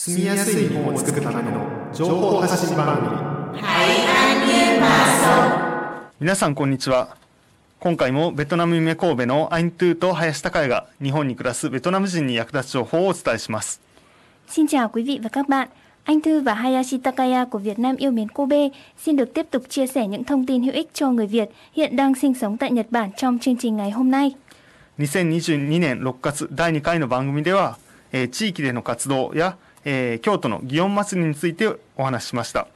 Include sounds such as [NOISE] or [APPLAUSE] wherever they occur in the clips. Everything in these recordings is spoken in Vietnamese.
住みやすい日本を作るための情報発信番組皆さんこんにちは今回もベトナム夢神戸のアイントゥーと林孝也が日本に暮らすベトナム人に役立つ情報をお伝えします Xin chào quý vị và các bạn. Anh Thư và Hayashi Takaya của Việt Nam yêu mến Kobe xin được tiếp tục chia sẻ những thông tin hữu ích cho người Việt hiện đang sinh sống tại Nhật Bản trong chương trình ngày hôm nay. 2022年6月第2回の番組では、えー地域での活動や、えー京都の祇園祭りについてお話ししました、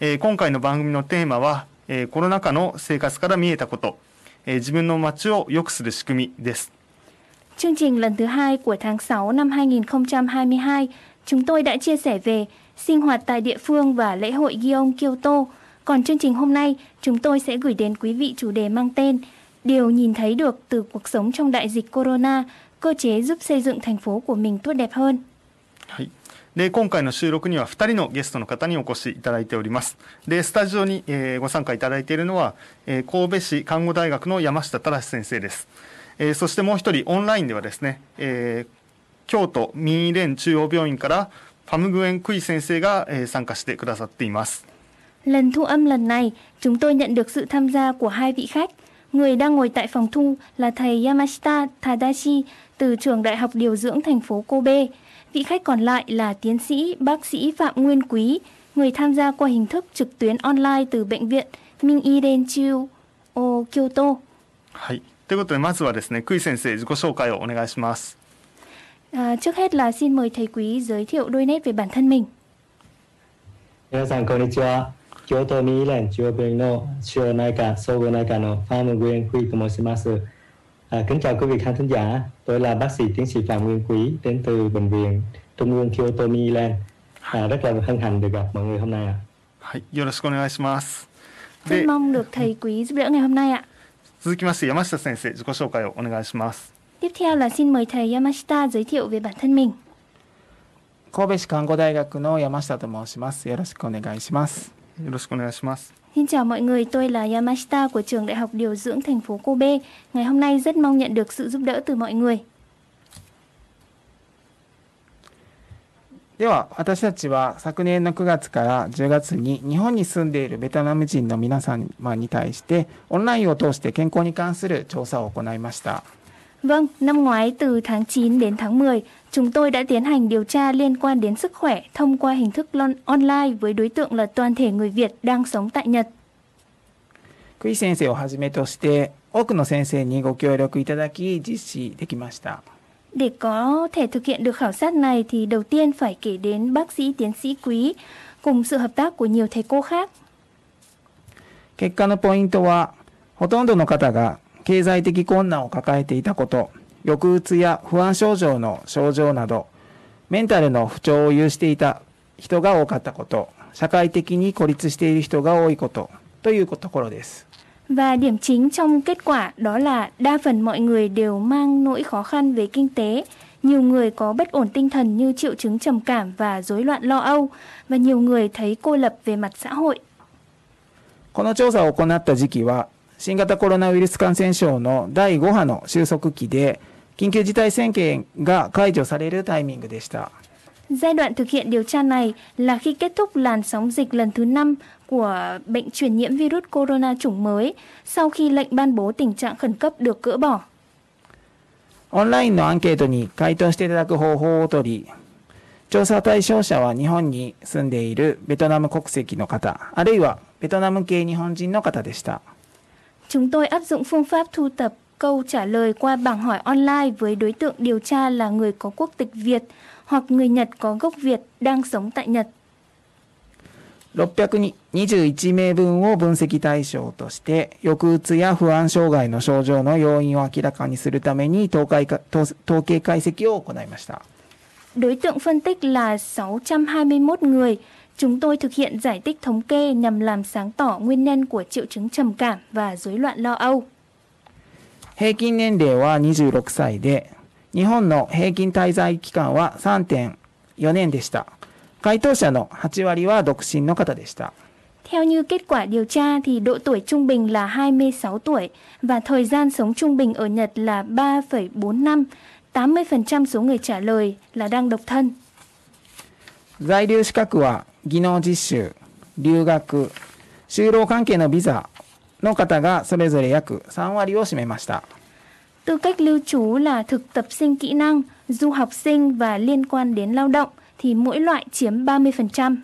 えー今回の番組のテーマは、えーコロナ禍の生活から見えたこと、えー自分の街を良くする仕組みです Chương trình lần thứ hai của tháng 6 năm 2022, chúng tôi đã chia sẻ về sinh hoạt tại địa phương và lễ hội Gion Kyoto. Còn chương trình hôm nay, chúng tôi sẽ gửi đến quý vị chủ đề mang tên Điều nhìn thấy được từ cuộc sống trong đại dịch Corona, cơ chế giúp xây dựng thành phố của mình tốt đẹp hơn. はい、 で今回の収録には2人のゲストの方にお越しいただいておりますでスタジオに、えーご参加いただいているのは、えー神戸市看護大学の山下忠先生です、えーそしてもう一人オンラインではですね、えー京都民医連中央病院からファムグエンクイ先生が、えー参加してくださっています Lần thu âm lần này, chúng tôi nhận được sự tham gia của hai vị khách. Người đang ngồi tại phòng thu là thầy Yamashita Tadashi từ trường Đại học Điều dưỡng thành phố Kobe. Vị khách còn lại là tiến sĩ bác sĩ Phạm Nguyên Quý, người tham gia qua hình thức trực tuyến online từ bệnh viện Mingi Denchu O Kyoto. はいということでまずはですねクイ先生自己紹介をお願いします À, trước hết là xin mời thầy Quý giới thiệu đôi nét về bản thân mình. 皆さんこんにちは京都民医連中央病院の腫瘍内科総合内科のPhạm Nguyên Quý to申します à, kính chào quý vị khán thính giả tôi là bác sĩ tiến sĩ Phạm Nguyên Quý đến từ bệnh viện Trung ương Kyoto Mi Land à, rất là hân hạnh được gặp mọi người hôm nay ạ はいよろしくお願いします Rất で mong được thầy Quý giúp đỡ ngày hôm nay ạ. 続きまして山下先生自己紹介をお願いします Tiếp theo là xin mời thầy Yamashita giới thiệu về bản thân mình. 神戸市看護大学の山下と申します。よろしくお願いします。 よろしくお願いします Xin chào mọi người, tôi là Yamashita của trường Đại học Điều dưỡng thành phố Kobe. Ngày hôm nay rất mong nhận được sự giúp đỡ từ mọi người. では、私たちは昨年の9月から10月に日本に住んでいるベトナム人の皆様に対してオンラインを通して健康に関する調査を行いました。 Vâng, năm ngoái từ tháng 9 đến tháng 10, chúng tôi đã tiến hành điều tra liên quan đến sức khỏe thông qua hình thức lon- online với đối tượng là toàn thể người Việt đang sống tại Nhật. クイ先生をはじめとして多くの先生にご協力いただき実施できました。 Để có thể thực hiện được khảo sát này thì đầu tiên phải kể đến bác sĩ tiến sĩ Quý cùng sự hợp tác của nhiều thầy cô khác. 結果のポイントは、ほとんどの方が経済的困難を抱えていたこと、 抑うつや不安症状の症状など、メンタルの不調を有していた人が多かったこと、社会的に孤立している人が多いこと、というところです。 Và điểm chính trong kết quả đó là đa phần mọi người đều mang nỗi khó khăn về kinh tế. Nhiều người có bất ổn tinh thần như triệu chứng trầm cảm và rối loạn lo âu. Và nhiều người thấy cô lập về mặt xã hội. この調査を行った時期は、新型コロナウイルス感染症の第5波の収束期で、 緊急事態宣言が解除されるタイミングでした。 Giai đoạn thực hiện điều tra này là khi kết thúc làn sóng dịch lần thứ 5 của bệnh truyền nhiễm virus corona chủng mới sau khi lệnh ban bố tình trạng khẩn cấp được gỡ bỏ. オンラインのアンケートに回答していただく方法をとり、調査対象者は日本に住んでいるベトナム国籍の方、あるいはベトナム系日本人の方でした。 Chúng tôi áp dụng phương pháp thu tập câu trả lời qua bảng hỏi online với đối tượng điều tra là người có quốc tịch Việt hoặc người Nhật có gốc Việt đang sống tại Nhật. 621名分を分析対象として、抑うつや不安障害の症状の要因を明らかにするために統計か統統計解析を行いました。 Đối tượng phân tích là 621 người. Chúng tôi thực hiện giải tích thống kê nhằm làm sáng tỏ nguyên nhân của triệu chứng trầm cảm và rối loạn lo âu. 平均年齢は26歳で、日本の平均滞在期間は3.4年でした。回答者の8割は独身の方でした。 Theo như kết quả điều tra thì độ tuổi trung bình là 26 tuổi và thời gian sống trung bình ở Nhật là 3,4 năm. 80% số người trả lời là đang độc thân. 在留資格は技能実習、留学、就労関係のビザ の方がそれぞれ約3割を占めました。Tư cách lưu trú là thực tập sinh kỹ năng, du học sinh và liên quan đến lao động thì mỗi loại chiếm 30%.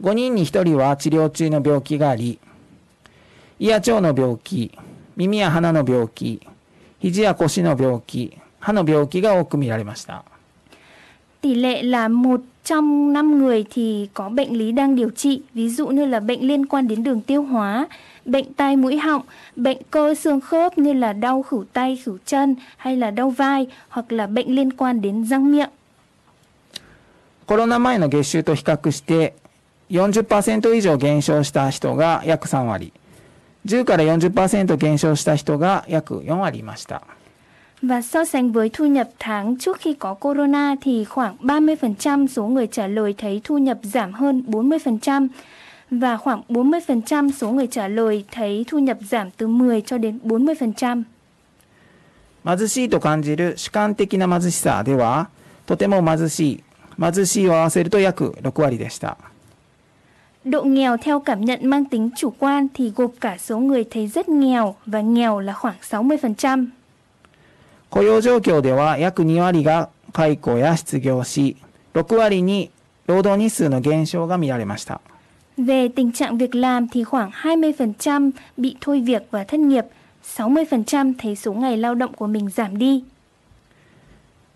5人に1人は治療中の病気があり、胃や腸の病気、耳や鼻の病気、肘や腰の病気、歯の病気が多く見られました。Tỷ lệ là một trong 5 người thì có bệnh lý đang điều trị, ví dụ như là bệnh liên quan đến đường tiêu hóa, bệnh tai mũi họng, bệnh cơ xương khớp như là đau khửu tay, khửu chân hay là đau vai hoặc là bệnh liên quan đến răng miệng. コロナ前の月収と比較して40%以上減少した人が約3割、10から40%減少した人が約4割いました。 Và so sánh với thu nhập tháng trước khi có corona thì khoảng 30% số người trả lời thấy thu nhập giảm hơn 40% và khoảng 40% số người trả lời thấy thu nhập giảm từ 10 cho đến 40%. 貧しいと感じる主観的な貧しさでは、とても貧しい、貧しいを合わせると約6割でした。Độ nghèo theo cảm nhận mang tính chủ quan thì gộp cả số người thấy rất nghèo và nghèo là khoảng 60%. 雇用状況では約2割が解雇や失業し、6割に労働日数の減少が見られました。Về tình trạng việc làm thì khoảng 20% bị thôi việc và thất nghiệp, 60% thấy số ngày lao động của mình giảm đi.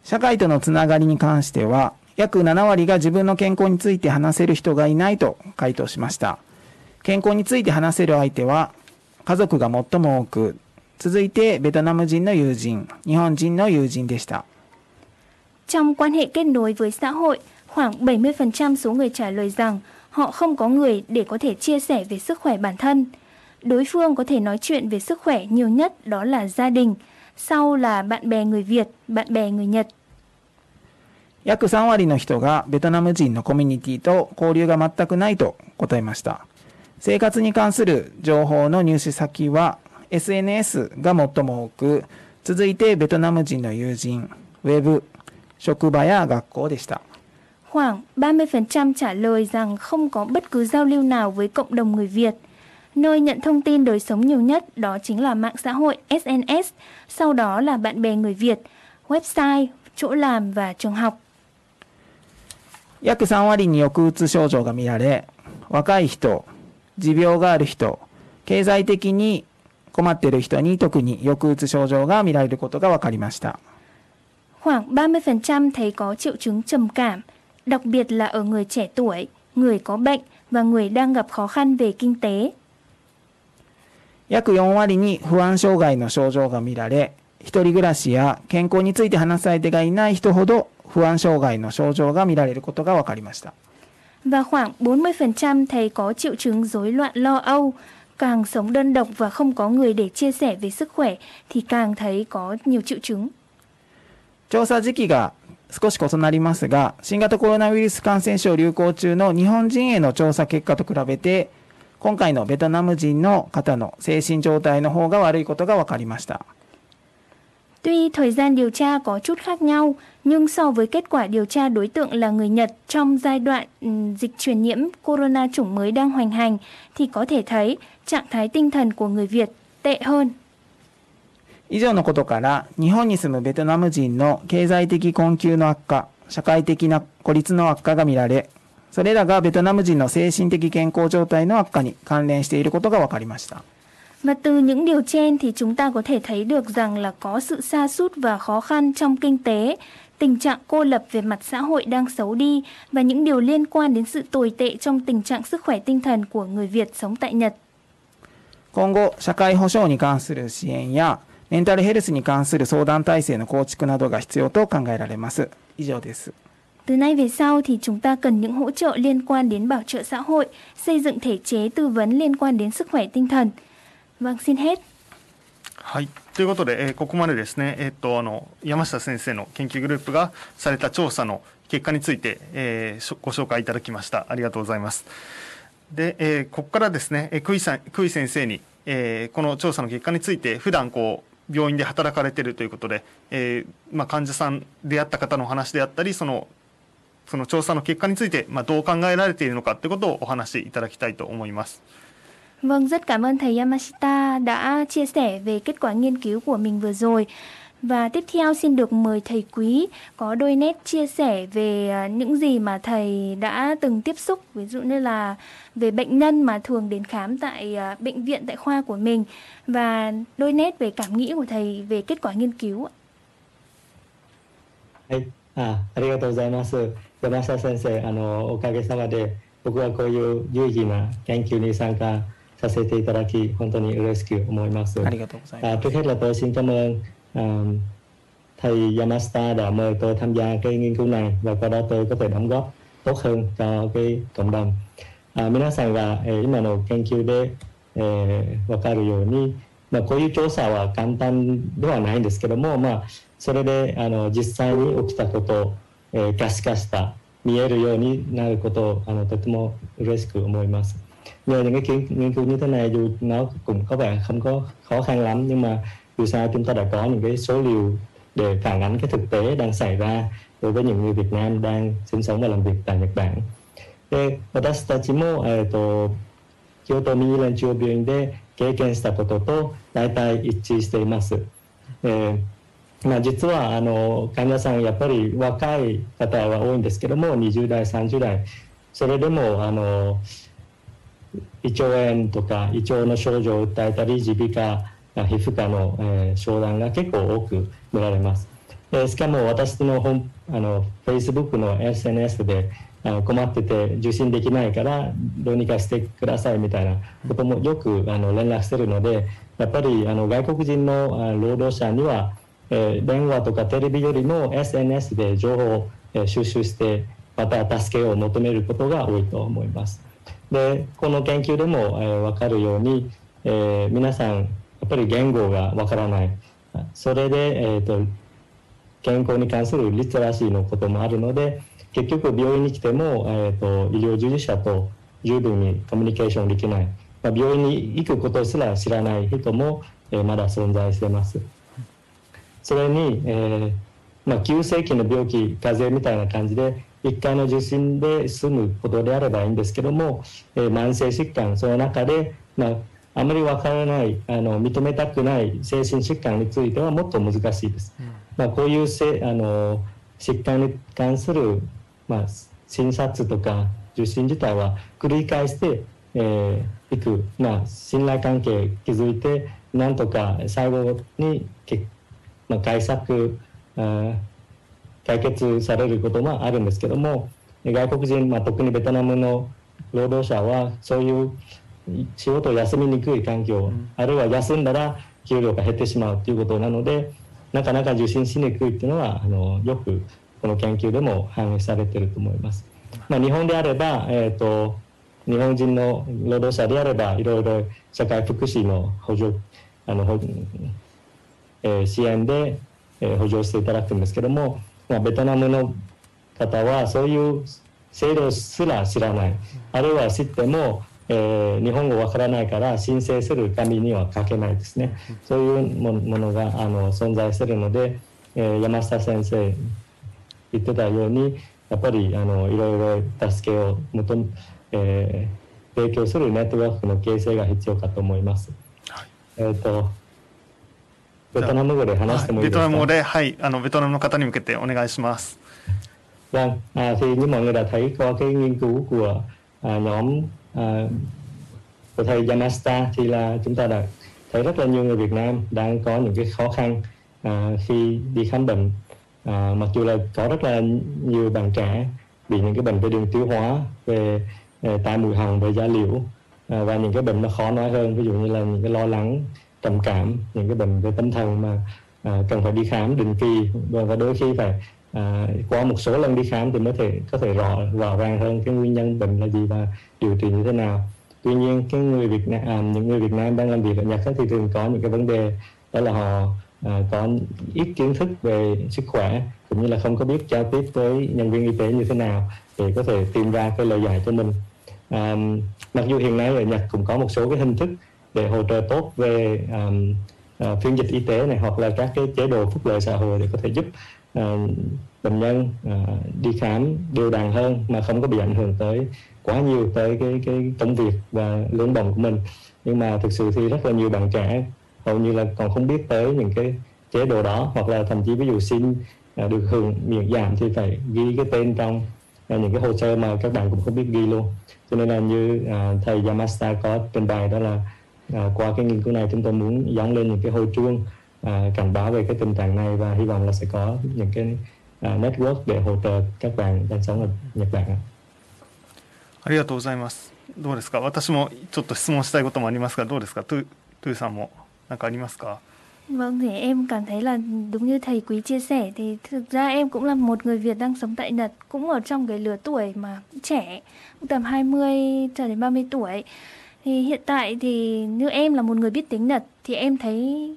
社会とのつながりに関しては、約7割が自分の健康について話せる人がいないと回答しました。健康について話せる相手は、家族が最も多く、続いてベトナム人の友人、日本人の友人でした。Trong quan hệ kết nối với xã hội, khoảng 70% số người trả lời rằng họ không có người để có thể chia sẻ về sức khỏe bản thân. Đối phương có thể nói chuyện về sức khỏe nhiều nhất đó là gia đình, sau là bạn bè người Việt, bạn bè người Nhật. 約3割の人がベトナム人のコミュニティと交流が全くないと答えました。生活に関する情報の入手先は SNS が最も多く、続いてベトナム人の友人、ウェブ、職場や学校でした。Khoảng 30% trả lời rằng không có bất cứ giao lưu nào với cộng đồng người Việt. Nơi nhận thông tin đời sống nhiều nhất đó chính là mạng xã hội SNS, sau đó là bạn bè người Việt, website, chỗ làm và trường học. 約3割に抑うつ症状が見られ、若い人、持病がある人、経済的に 困っている人に特に抑うつ症状が見られることが分かりました。Khoảng 30% thấy có triệu chứng trầm cảm, đặc biệt là ở người trẻ tuổi, người có bệnh và người đang gặp khó khăn về kinh tế. 約4割に不安障害の症状が見られ、一人暮らしや健康について話す相手がいない人ほど不安障害の症状が見られることが分かりました。Và khoảng 40% thấy có triệu chứng rối loạn lo âu, càng sống đơn độc và không có người để chia sẻ về sức khỏe thì càng thấy có nhiều triệu chứng. 調査時期が少し異なりますが、新型コロナウイルス感染症流行中の日本人への調査結果と比べて、今回のベトナム人の方の精神状態の方が悪いことが分かりました。Tuy thời gian điều tra có chút khác nhau, nhưng so với kết quả điều tra đối tượng là người Nhật trong giai đoạn dịch truyền nhiễm corona chủng mới đang hoành hành, thì có thể thấy trạng thái tinh thần của người Việt tệ hơn. 以上のことから、日本に住むベトナム人の経済的困窮の悪化、社会的な孤立の悪化が見られ、それらがベトナム人の精神的健康状態の悪化に関連していることが分かりました。 Và từ những điều trên thì chúng ta có thể thấy được rằng là có sự sa sút và khó khăn trong kinh tế, tình trạng cô lập về mặt xã hội đang xấu đi và những điều liên quan đến sự tồi tệ trong tình trạng sức khỏe tinh thần của người Việt sống tại Nhật. 今後、社会保障に関する支援やメンタルヘルスに関する相談体制の構築などが必要と考えられます。以上です。Từ nay về sau thì chúng ta cần những hỗ trợ liên quan đến bảo trợ xã hội, xây dựng thể chế tư vấn liên quan đến sức khỏe tinh thần. Vâng, xin hết. はい、ということで、えー、ここまでですね、えー、っとあの山下先生の研究グループがされた調査の結果について、えー、ご紹介いただきました。ありがとうございます。で、えー、ここからですね、えー、久井さん久井先生に、えー、この調査の結果について普段こう病院で働かれてるということで、えーまあ、患者さんであった方の話であったりそのその調査の結果について、まあ、どう考えられているのかということをお話しいただきたいと思います。Vâng, rất cảm ơn thầy Yamashita đã chia sẻ về kết quả nghiên cứu của mình vừa rồi. Và tiếp theo xin được mời thầy Quý có đôi nét chia sẻ về à, những gì mà thầy đã từng tiếp xúc, ví dụ như là về bệnh nhân mà thường đến khám tại à, bệnh viện tại khoa của mình và đôi nét về cảm nghĩ của thầy về kết quả nghiên cứu. はい、あありがとうございます。山下先生、あのおかげさまで僕はこういう有意義な研究に参加 させていただき、本当に嬉しく思います。ありがとうございます。À, trước hết là tôi xin cảm ơn uh, thầy Yamasta đã mời tôi tham gia cái nghiên cứu này và qua đó tôi có thể đóng góp tốt hơn cho cái cộng đồng。あ皆さんが、えー、今の研究で、えー、分かるように、まあ、こういう調査は簡単ではないんですけども、まあ、それであの実際に起きたことを、えー、可視化した見えるようになることをあのとても嬉しく思います。nhờ những cái nghiên cứu như thế này dù nó cũng có vẻ không có khó khăn lắm nhưng mà dù sao chúng ta đã có những cái số liệu để phản ánh cái thực tế đang xảy ra đối với những người Việt Nam đang sinh sống và làm việc tại Nhật Bản. で私たちも、えーと、京都ミニ連中病院で経験したことと大体一致しています。えーまあ、実はあの患者さんやっぱり若い方は多いんですけども20代30代それでもあの え胃腸炎とか胃腸の症状を訴えたり耳鼻科皮膚科の、えー、商談が結構多く見られます。えー、しかも私の本あの Facebook の SNS であの困ってて受診できないからどうにかしてくださいみたいなこともよくあの連絡してるのでやっぱりあの外国人の労働者には、えー、電話とかテレビよりも SNS で情報を、え、収集してまた助けを求めることが多いと思います。でこの研究でも、えー、分かるように、えー、皆さんやっぱり言語が分からないそれで、えーと、健康に関するリテラシーのこともあるので結局病院に来ても、えーと、医療従事者と十分にコミュニケーションできない、まあ、病院に行くことすら知らない人も、えー、まだ存在してます。それに、えーまあ、急性期の病気風邪みたいな感じで1回の受診で済むことであればいいんですけども、えー、慢性疾患その中で、まあ、あまりわからないあの認めたくない精神疾患についてはもっと難しいです。うん、まあ、こういうせあの疾患に関する、まあ、診察とか受診自体は繰り返して、えー、いく、まあ、信頼関係築いてなんとか最後に、まあ、対策あ解決されることもあるんですけども外国人、まあ、特にベトナムの労働者はそういう仕事を休みにくい環境、うん、あるいは休んだら給料が減ってしまうということなのでなかなか受診しにくいっていうのはあのよくこの研究でも反映されていると思います。まあ、日本であれば、えーと、日本人の労働者であればいろいろ社会福祉の補助あの、えー、支援で、えー、補助していただくんですけどもまあ、ベトナムの方はそういう制度すら知らない、あるいは知っても、えー、日本語わからないから申請する紙には書けないですね、そういうものがあの存在するので、えー、山下先生言ってたようにやっぱりあのいろいろ助けを求め、えー、提供するネットワークの形成が必要かと思います。はい、えっ、ー、とベトナム語で話してもいいですか、ベトナム語で、はい、あのベトナムの方に向けてお願いします。Vâng, à, thì như mọi người đã thấy có cái nghiên cứu của à, nhóm à, của thầy Yamasta thì là chúng ta đã thấy rất là nhiều người Việt Nam đang có những cái khó khăn à, khi đi khám bệnh à, mặc dù là có rất là nhiều bạn trẻ bị những cái bệnh về đường tiêu hóa về, về tai mũi họng về da liễu à, và những cái bệnh nó khó nói hơn ví dụ như là những cái lo lắng trầm cảm những cái bệnh về tâm thần mà à, cần phải đi khám định kỳ. Và, đôi khi phải à, qua một số lần đi khám thì mới thể có thể rõ rõ ràng hơn cái nguyên nhân bệnh là gì và điều trị như thế nào. Tuy nhiên cái người Việt Nam à, những người Việt Nam đang làm việc ở Nhật thì thường có những cái vấn đề đó là họ à, có ít kiến thức về sức khỏe cũng như là không có biết giao tiếp với nhân viên y tế như thế nào để có thể tìm ra cái lời giải cho mình. À, mặc dù hiện nay ở Nhật cũng có một số cái hình thức để hỗ trợ tốt về um, uh, phiên dịch y tế này hoặc là các cái chế độ phúc lợi xã hội để có thể giúp uh, bệnh nhân uh, đi khám đều đặn hơn mà không có bị ảnh hưởng tới quá nhiều tới cái cái công việc và lương bổng của mình. Nhưng mà thực sự thì rất là nhiều bạn trẻ hầu như là còn không biết tới những cái chế độ đó hoặc là thậm chí ví dụ xin uh, được hưởng miễn giảm thì phải ghi cái tên trong uh, những cái hồ sơ mà các bạn cũng không biết ghi luôn. Cho nên là như uh, thầy Yamasta có trình bày đó là uh, qua cái nghiên cứu này chúng tôi muốn dóng lên những cái hồi chuông uh, cảnh báo về cái tình trạng này và hy vọng là sẽ có những cái uh, network để hỗ trợ các bạn đang sống ở Nhật Bản. ありがとうございます。どうですか。私もちょっと質問したいこともありますが、どうですか。トゥトゥさんも何かありますか。Vâng, thì em cảm thấy là đúng như thầy quý chia sẻ thì thực ra em cũng là một người Việt đang sống tại Nhật, cũng ở trong cái lứa tuổi mà trẻ, cũng tầm 20 cho đến 30 tuổi. Thì hiện tại thì như em là một người biết tiếng Nhật, thì em thấy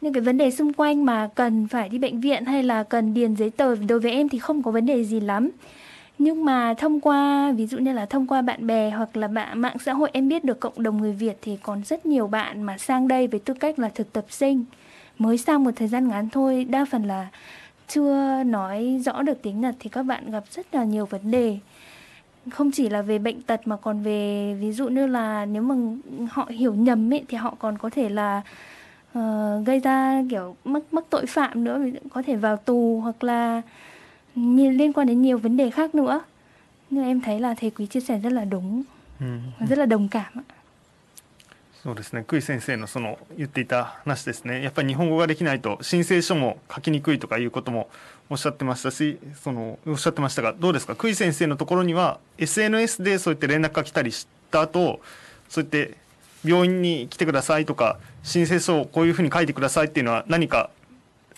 những cái vấn đề xung quanh mà cần phải đi bệnh viện hay là cần điền giấy tờ, đối với em thì không có vấn đề gì lắm. Nhưng mà thông qua, ví dụ như là thông qua bạn bè hoặc là bạn mạng xã hội, em biết được cộng đồng người Việt thì còn rất nhiều bạn mà sang đây với tư cách là thực tập sinh. Mới sang một thời gian ngắn thôi, đa phần là chưa nói rõ được tiếng Nhật thì các bạn gặp rất là nhiều vấn đề không chỉ là về bệnh tật mà còn về ví dụ như là nếu mà họ hiểu nhầm ấy thì họ còn có thể là uh, gây ra kiểu mắc mắc tội phạm nữa có thể vào tù hoặc là liên quan đến nhiều vấn đề khác nữa nhưng em thấy là thầy quý chia sẻ rất là đúng ừ. rất là đồng cảm そうですね、久井先生のその言っていた話ですね。やっぱり日本語ができないと申請書も書きにくいとかいうこともおっしゃってましたしそのおっしゃってましたがどうですか？久井先生のところには SNS でそうやって連絡が来たりした後そうやって病院に来てくださいとか申請書をこういうふうに書いてくださいっていうのは何か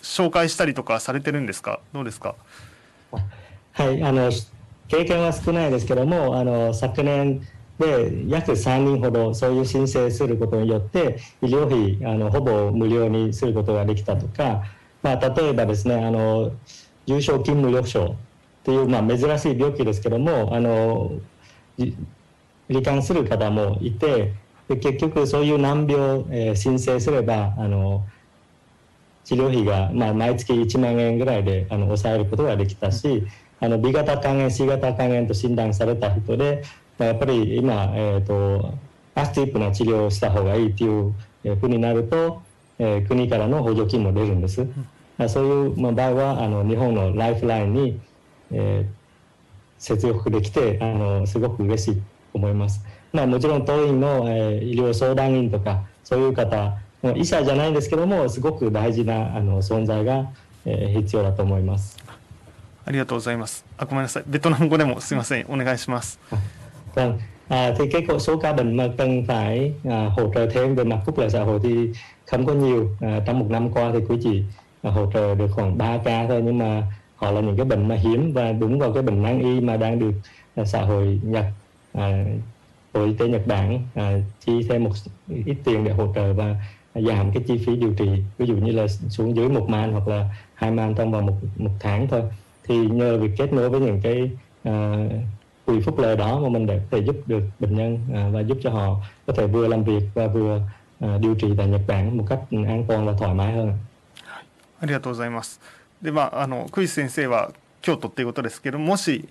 紹介したりとかされてるんですか？どうですか？はいあの経験は少ないですけどもあの昨年で約3人ほどそういう申請することによって医療費あのほぼ無料にすることができたとか、まあ、例えばですねあの重症筋無力症という、まあ、珍しい病気ですけどもあの罹患する方もいてで結局そういう難病、えー、申請すればあの治療費が、まあ、毎月1万円ぐらいであの抑えることができたしあの B 型肝炎 C 型肝炎と診断された人でやっぱり今、えーと、アクティブな治療をした方がいいというふうになると、えー、国からの補助金も出るんです。うん、そういう、まあ、場合はあの日本のライフラインに、えー、接続できてあのすごく嬉しいと思います。まあ、もちろん当院の、えー、医療相談員とかそういう方医者じゃないんですけどもすごく大事なあの存在が、えー、必要だと思います。ありがとうございます。あ、ごめんなさい。ベトナム語でもすみません。お願いします。Vâng, à, thì cái số ca bệnh mà cần phải à, hỗ trợ thêm về mặt phúc lợi xã hội thì không có nhiều. À, trong một năm qua thì quý chỉ à, hỗ trợ được khoảng 3 ca thôi nhưng mà họ là những cái bệnh mà hiếm và đúng vào cái bệnh nan y mà đang được à, xã hội Nhật à, Bộ Y tế Nhật Bản à, chi thêm một ít tiền để hỗ trợ và giảm cái chi phí điều trị. Ví dụ như là xuống dưới một man hoặc là hai man trong vòng một một tháng thôi. Thì nhờ việc kết nối với những cái uh, quỹ phúc lợi đó mà mình để có thể giúp được bệnh nhân à, và giúp cho họ có thể vừa làm việc và vừa à, điều trị tại Nhật Bản một cách an toàn và thoải mái hơn. ありがとうございます。で、まあ、あの、クイズ先生は京都っていうことですけど、もし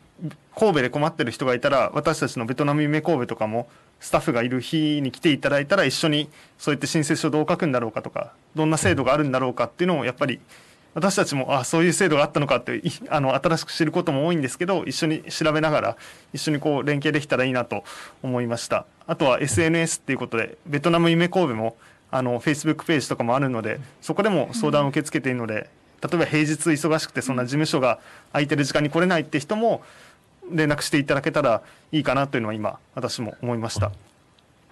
神戸で困ってる人がいたら、私たちのベトナム夢神戸とかもスタッフがいる日に来ていただいたら、一緒にそうやって申請書どう書くんだろうかとか、どんな制度があるんだろうかっていうのをやっぱり 私たちもあそういう制度があったのかって [LAUGHS] あの新しく知ることも多いんですけど一緒に調べながら一緒にこう連携できたらいいなと思いましたあとは SNS っていうことでベトナム夢神戸もあの Facebook ページとかもあるのでそこでも相談を受け付けているので、例えば平日忙しくてそんな事務所が空いてる時間に来れないって人も連絡していただけたらいいかなというのは今私も思いました。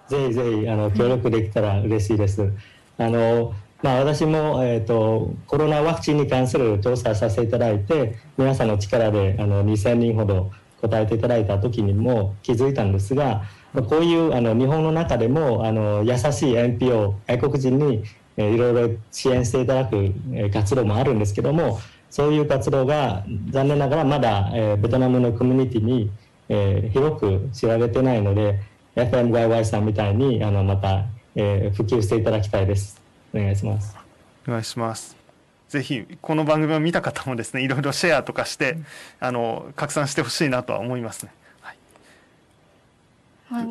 ぜひぜひあの協力できたら嬉しいです。あのまあ、私も、えーと、コロナワクチンに関する調査させていただいて皆さんの力であの2000人ほど答えていただいた時にも気づいたんですがこういうあの日本の中でもあの優しい NPO 外国人に、えー、いろいろ支援していただく、えー、活動もあるんですけどもそういう活動が残念ながらまだ、えー、ベトナムのコミュニティに、えー、広く知られてないので FMYY さんみたいにあのまた、えー、普及していただきたいです。お願いします。お願いします。 ぜひこの番組を見た方もですねいろいろシェアとかして、あの拡散してほしいなとは思いますね。はい vâng.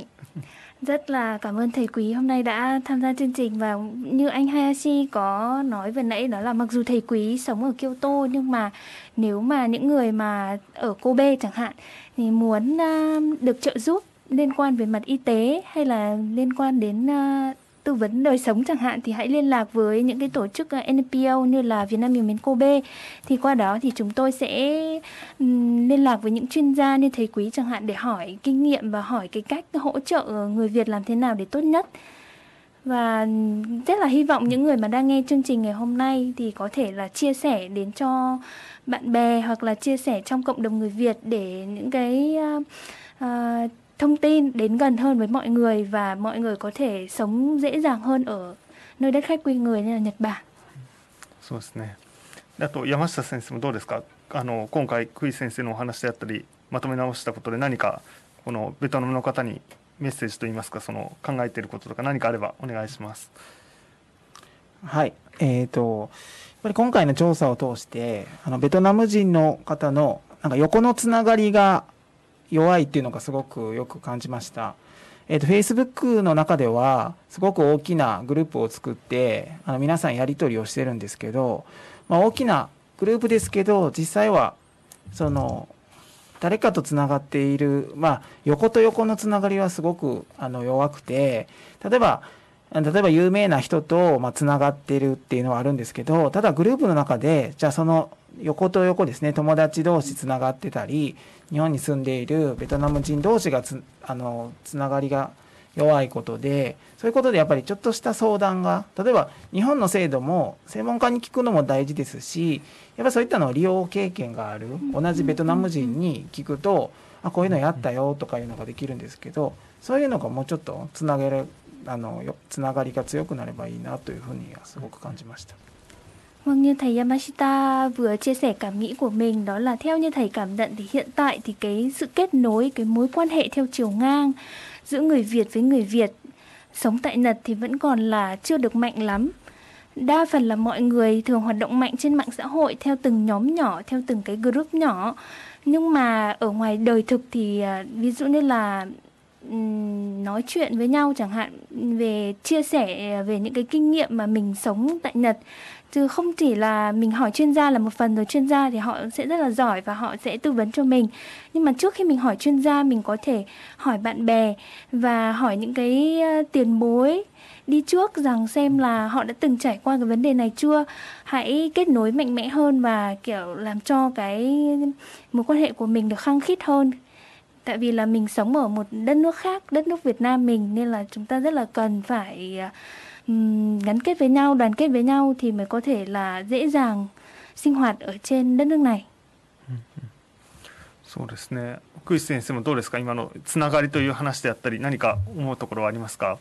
Rất là cảm ơn thầy Quý hôm nay đã tham gia chương trình và như anh Hayashi có nói vừa nãy đó là mặc dù thầy Quý sống ở Kyoto nhưng mà nếu mà những người mà ở Kobe chẳng hạn thì muốn uh, được trợ giúp liên quan về mặt y tế hay là liên quan đến uh, tư vấn đời sống chẳng hạn thì hãy liên lạc với những cái tổ chức ờ, NPO như là Việt Nam miền miền Kobe thì qua đó thì chúng tôi sẽ liên lạc với những chuyên gia như thầy quý chẳng hạn để hỏi kinh nghiệm và hỏi cái cách hỗ trợ người Việt làm thế nào để tốt nhất. Và rất là hy vọng những người mà đang nghe chương trình ngày hôm nay thì có thể là chia sẻ đến cho bạn bè hoặc là chia sẻ trong cộng đồng người Việt để những cái uh, uh, thông tin đến gần hơn với mọi người và mọi người có thể sống dễ dàng hơn ở nơi đất khách quê người như là Nhật Bản. そうですね。あと山下先生もどうですか？あの今回クイ先生のお話であったりまとめ直したことで何かこのベトナムの方にメッセージといいますかその考えていることとか何かあればお願いします。はい。えっ、ー、とやっぱり今回の調査を通してあのベトナム人の方のなんか横のつながりが弱いっていうのがすごくよく感じました。えっ、ー、と、Facebook の中では、すごく大きなグループを作って、あの皆さんやり取りをしてるんですけど、まあ、大きなグループですけど、実際は、その、誰かとつながっている、まあ、横と横のつながりはすごくあの弱くて、例えば、例えば有名な人とまあつながってるっていうのはあるんですけど、ただグループの中で、じゃあその横と横ですね、友達同士つながってたり、日本に住んでいるベトナム人同士がつあのつながりが弱いことでそういうことでやっぱりちょっとした相談が例えば日本の制度も専門家に聞くのも大事ですしやっぱそういったのを利用経験がある同じベトナム人に聞くとあこういうのやったよとかいうのができるんですけどそういうのがもうちょっとつなげるあのつながりが強くなればいいなというふうにはすごく感じました。Vâng, như thầy Yamashita vừa chia sẻ cảm nghĩ của mình đó là theo như thầy cảm nhận thì hiện tại thì cái sự kết nối, cái mối quan hệ theo chiều ngang giữa người Việt với người Việt sống tại Nhật thì vẫn còn là chưa được mạnh lắm. Đa phần là mọi người thường hoạt động mạnh trên mạng xã hội theo từng nhóm nhỏ, theo từng cái group nhỏ. Nhưng mà ở ngoài đời thực thì à, ví dụ như là nói chuyện với nhau chẳng hạn, về chia sẻ à, về những cái kinh nghiệm mà mình sống tại Nhật. Chứ không chỉ là mình hỏi chuyên gia là một phần rồi chuyên gia thì họ sẽ rất là giỏi và họ sẽ tư vấn cho mình. Nhưng mà trước khi mình hỏi chuyên gia, mình có thể hỏi bạn bè và hỏi những cái à, tiền bối đi trước rằng xem là họ đã từng trải qua cái vấn đề này chưa. Hãy kết nối mạnh mẽ hơn và, kiểu, làm cho cái mối quan hệ của mình được khăng khít hơn tại vì là mình sống ở một đất nước khác đất nước Việt Nam mình nên là chúng ta rất là cần phải um, gắn kết với nhau đoàn kết với nhau thì mới có thể là dễ dàng sinh hoạt ở trên đất nước này [LAUGHS] そうですね福井先生もどうですか今のつながりという話であったり何か思うところはありますか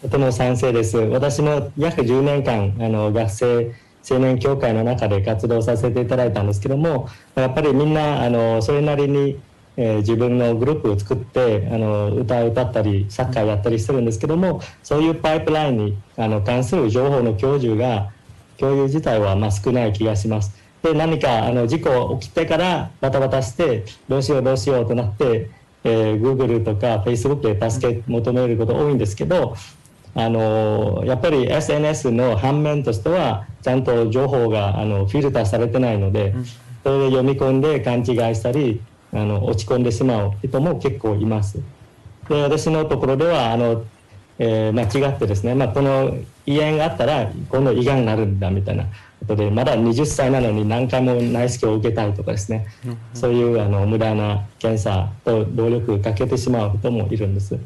とても賛成です。私も約10年間あの学生青年協会の中で活動させていただいたんですけどもやっぱりみんなあのそれなりに えー、自分のグループを作ってあの歌を歌ったりサッカーやったりしてるんですけどもそういうパイプラインにあの関する情報の共有が共有自体はまあ少ない気がします。で何かあの事故起きてからバタバタしてどうしようどうしようとなって、えー、Google とか Facebook で助け求めること多いんですけどあのやっぱり SNS の反面としてはちゃんと情報があのフィルターされてないのでそれで読み込んで勘違いしたりあの落ち込んでしまう人も結構います。で私のところではあの、えー、間違ってですね、まあ、この胃炎があったら今度胃がんになるんだみたいなことでまだ20歳なのに何回も内視鏡を受けたいとかですね、うんうん、そういうあの無駄な検査と労力をかけてしまう人もいるんです。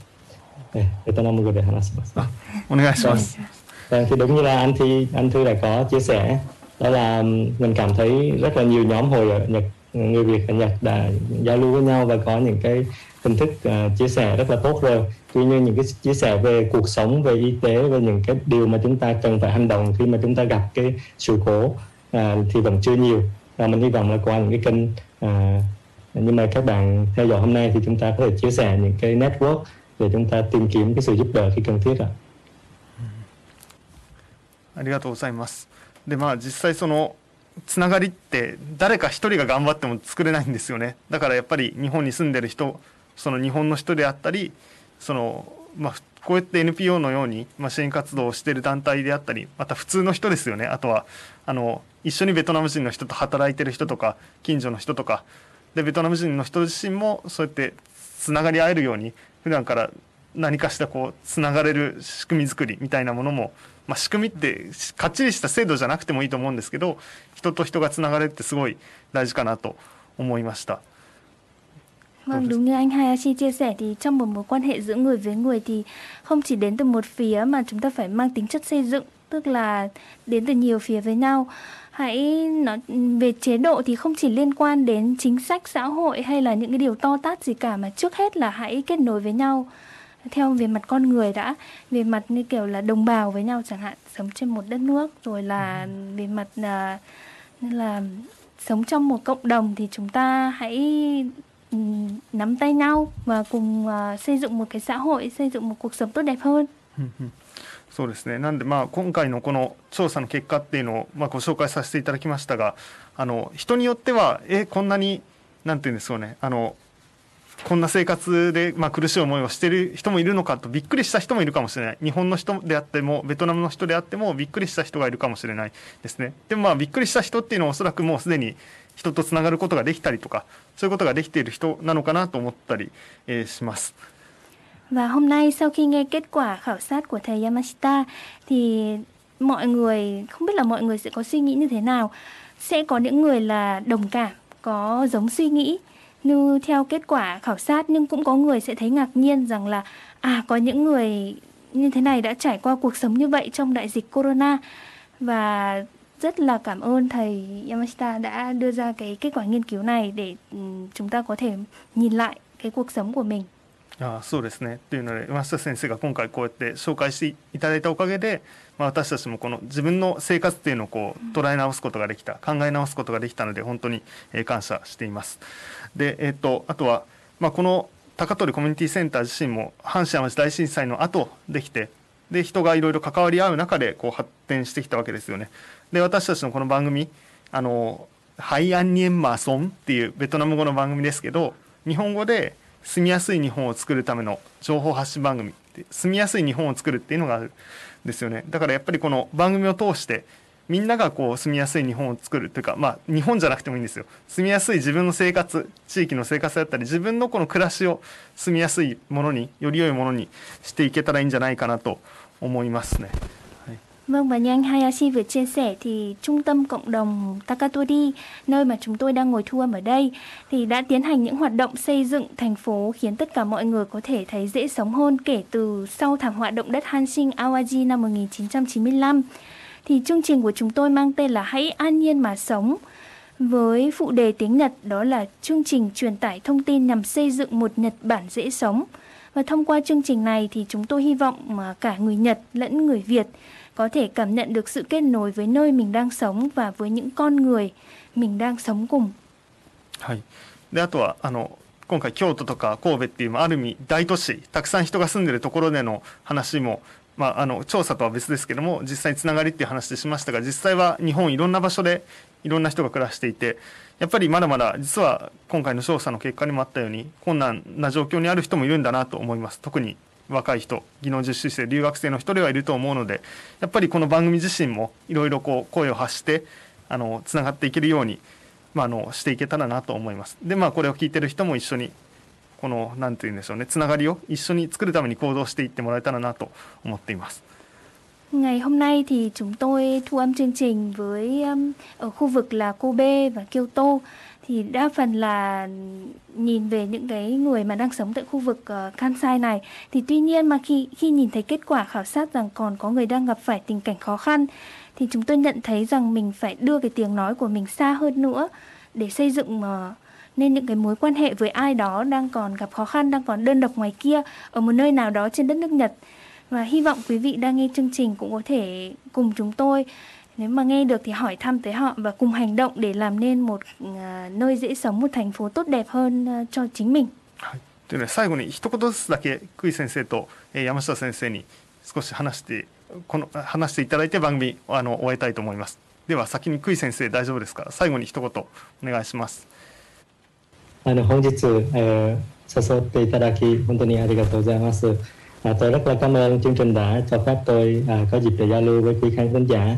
えベトナム語で話します、ね。お願いします。Thì đúng như là anh Thi anh Thư đã có chia sẻ đó là mình cảm thấy rất là nhiều nhóm hồi ở Nhật người Việt ở Nhật đã giao lưu với nhau và có những cái hình thức uh, chia sẻ rất là tốt rồi tuy nhiên những cái chia sẻ về cuộc sống về y tế về những cái điều mà chúng ta cần phải hành động khi mà chúng ta gặp cái sự cố uh, thì vẫn chưa nhiều và mình hy vọng là qua những cái kênh uh, nhưng mà các bạn theo dõi hôm nay thì chúng ta có thể chia sẻ những cái network để chúng ta tìm kiếm cái sự giúp đỡ khi cần thiết ạ. ありがとうございます。 でまあ実際その つながりって誰か一人が頑張っても作れないんですよね。だからやっぱり日本に住んでる人その日本の人であったりその、まあ、こうやって NPO のように、まあ、支援活動をしてる団体であったりまた普通の人ですよね。あとはあの一緒にベトナム人の人と働いてる人とか近所の人とか。でベトナム人の人自身もそうやってつながり合えるように普段から何かしらこうつながれる仕組み作りみたいなものも、まあ、仕組みってかっちりした制度じゃなくてもいいと思うんですけど人と人がつながれるってすごい大事かなと思いました。 Vâng, đúng như anh Hayashi chia sẻ thì trong một mối quan hệ giữa người với người thì không chỉ đến từ một phía mà chúng ta phải mang tính chất xây dựng, tức là đến từ nhiều phía với nhau. Hãy nói về chế độ thì không chỉ liên quan đến chính sách xã hội hay là những cái điều to tát gì cả mà trước hết là hãy kết nối với nhau theo về mặt con người đã, về mặt như kiểu là đồng bào với nhau chẳng hạn, sống trên một đất nước rồi là về mặt là như là sống trong một cộng đồng thì chúng ta hãy ừm, nắm tay nhau và cùng à, xây dựng một cái xã hội, xây dựng một cuộc sống tốt đẹp hơn. [LAUGHS] そうですねなんでまあ今回のこの調査の結果っていうのをまあご紹介させていただきましたがあの人によってはえこんなになんていうんですかねあの こんな生活で、まあ、苦しい思いをしている人もいるのかとびっくりした人もいるかもしれない日本の人であってもベトナムの人であってもびっくりした人がいるかもしれないですねでもまあびっくりした人っていうのはおそらくもうすでに人とつながることができたりとかそういうことができている人なのかなと思ったり、えーします。Và hôm nay sau khi nghe kết quả khảo sát của thầy Yamashita thì mọi người không biết là mọi người sẽ có suy nghĩ như thế nào. Sẽ có những người là đồng cảm, có giống suy nghĩ như theo kết quả khảo sát nhưng cũng có người sẽ thấy ngạc nhiên rằng là à có những người như thế này đã trải qua cuộc sống như vậy trong đại dịch corona và rất là cảm ơn thầy Yamashita đã đưa ra cái kết quả nghiên cứu này để ừm, chúng ta có thể nhìn lại cái cuộc sống của mình. ああそうですねというので山下先生が今回こうやって紹介していただいたおかげで、 まあ、私たちもこの自分の生活っていうのをこう捉え直すことができた考え直すことができたので本当に感謝しています。で、えっとあとは、まあ、この高取コミュニティセンター自身も阪神・淡路大震災の後できてで人がいろいろ関わり合う中でこう発展してきたわけですよね。で私たちのこの番組あのハイアンニエンマーソンっていうベトナム語の番組ですけど日本語で住みやすい日本を作るための情報発信番組住みやすい日本を作るっていうのがあるですよねだからやっぱりこの番組を通してみんながこう住みやすい日本を作るというかまあ日本じゃなくてもいいんですよ住みやすい自分の生活地域の生活だったり自分のこの暮らしを住みやすいものにより良いものにしていけたらいいんじゃないかなと思いますね。Vâng và như anh Hayashi vừa chia sẻ thì trung tâm cộng đồng Takatori nơi mà chúng tôi đang ngồi thu âm ở đây, thì đã tiến hành những hoạt động xây dựng thành phố khiến tất cả mọi người có thể thấy dễ sống hơn kể từ sau thảm họa động đất Hanshin Awaji năm 1995. Thì chương trình của chúng tôi mang tên là Hãy an nhiên mà sống với phụ đề tiếng Nhật, đó là chương trình truyền tải thông tin nhằm xây dựng một Nhật Bản dễ sống. Và thông qua chương trình này thì chúng tôi hy vọng mà cả người Nhật lẫn người Việt có thể cảm nhận được sự kết nối với nơi mình đang sống và với những con người mình đang sống cùng. はい、であとはあの今回京都とか神戸っていうまあある意味大都市たくさん人が住んでるところでの話も、まあ、あの調査とは別ですけども実際につながりっていう話でしましたが実際は日本いろんな場所でいろんな人が暮らしていてやっぱりまだまだ実は今回の調査の結果にもあったように困難な状況にある人もいるんだなと思います特に 若い人技能実習生留学生の一人はいると思うのでやっぱりこの番組自身もいろいろこう声を発してあのつながっていけるようにまあ、あのしていけたらなと思います。でまあこれを聞いてる人も一緒にこのなんて言うんでしょうねつながりを一緒に作るために行動していってもらえたらなと思っています。Ngày hôm nay thì chúng tôi thu âm chương trình với um, ở khu vực là Kobe và Kyoto thì đa phần là nhìn về những cái người mà đang sống tại khu vực uh, Kansai này. Thì tuy nhiên mà khi khi nhìn thấy kết quả khảo sát rằng còn có người đang gặp phải tình cảnh khó khăn thì chúng tôi nhận thấy rằng mình phải đưa cái tiếng nói của mình xa hơn nữa để xây dựng uh, nên những cái mối quan hệ với ai đó đang còn gặp khó khăn đang còn đơn độc ngoài kia ở một nơi nào đó trên đất nước Nhật. Và hy vọng quý vị đang nghe chương trình cũng có thể cùng chúng tôi nếu mà nghe được thì hỏi thăm tới họ và cùng hành động để làm nên một à, nơi dễ sống một thành phố tốt đẹp hơn à, cho chính mình はい、というので最後に一言ずつだけ久井先生と、えー山下先生に少し話してこの話していただいて番組をあの終えたいと思います。 では先に久井先生大丈夫ですか最後に一言お願いしますあの本日、えー、誘っていただき本当にありがとうございます。À, tôi rất là cảm ơn chương trình đã cho phép tôi à, có dịp để giao lưu với quý khán thính giả.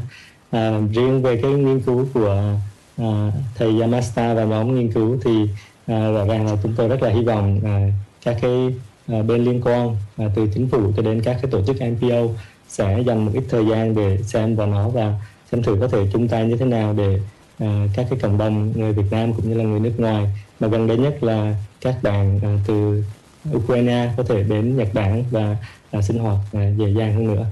À, riêng về cái nghiên cứu của à, thầy Yamasta và nhóm nghiên cứu thì à, rõ ràng là chúng tôi rất là hy vọng à, các cái à, bên liên quan à, từ chính phủ cho đến các cái tổ chức NPO sẽ dành một ít thời gian để xem vào nó và xem thử có thể chung tay như thế nào để à, các cái cộng đồng người Việt Nam cũng như là người nước ngoài mà gần đây nhất là các bạn à, từ Ukraine có thể đến Nhật Bản và à, sinh hoạt à, dễ dàng hơn nữa.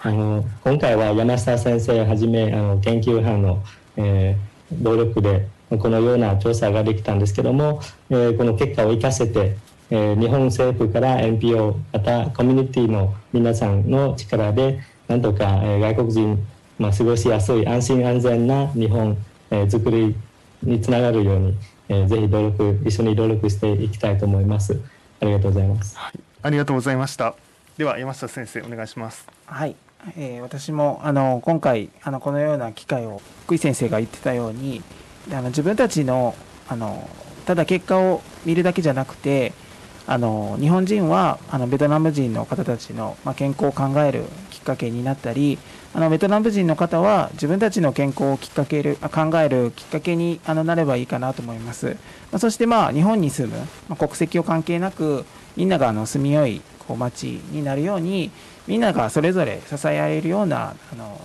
あの今回は山下先生はじめあの研究班の、えー、努力でこのような調査ができたんですけども、えー、この結果を生かせて、えー、日本政府から NPO またコミュニティの皆さんの力でなんとか、えー、外国人、まあ、過ごしやすい安心安全な日本、えー、作りにつながるように、えー、ぜひ努力一緒に努力していきたいと思います。ありがとうございます。はい、ありがとうございました。では山下先生お願いします。はい。えー、私もあの今回あのこのような機会を福井先生が言ってたようにあの自分たちのあのただ結果を見るだけじゃなくてあの日本人はあのベトナム人の方たちの、まあ、健康を考えるきっかけになったりあのベトナム人の方は自分たちの健康をきっかける考えるきっかけにあのなればいいかなと思います、まあ、そしてまあ日本に住む、まあ、国籍を関係なくみんながあの住みよいこう町になるようにみんながそれぞれ支え合えるようなあの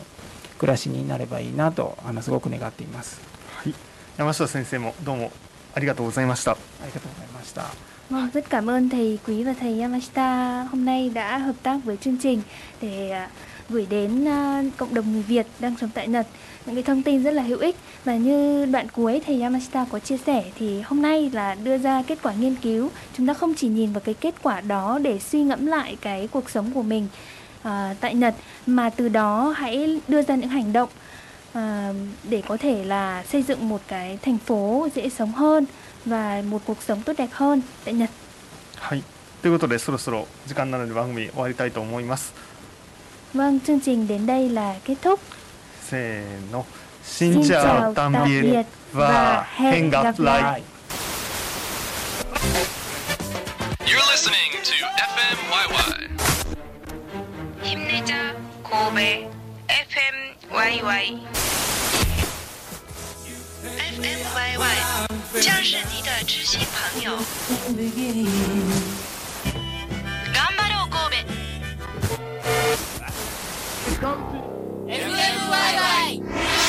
暮らしになればいいなとあのすごく願っています、はい、山下先生もどうもありがとうございましたありがとうございました Vâng, rất cảm ơn thầy Quý và thầy Yamashita hôm nay đã hợp tác với chương trình để gửi đến uh, cộng đồng người Việt đang sống tại Nhật những cái thông tin rất là hữu ích và như đoạn cuối thầy Yamashita có chia sẻ thì hôm nay là đưa ra kết quả nghiên cứu chúng ta không chỉ nhìn vào cái kết quả đó để suy ngẫm lại cái cuộc sống của mình uh, tại Nhật mà từ đó hãy đưa ra những hành động uh, để có thể là xây dựng một cái thành phố dễ sống hơn và một cuộc sống tốt đẹp hơn tại Nhật. はい。ということでそろそろ時間なので番組終わりたいと思います。Vâng, chương trình đến đây là kết thúc. せーの。新ちゃん、タンビエは変が来。You're listening to FMYY. 힘내 자, 고 베, FMYY. FMYY, 将是你的知心朋友。頑張ろう、神戸。FM ワイワ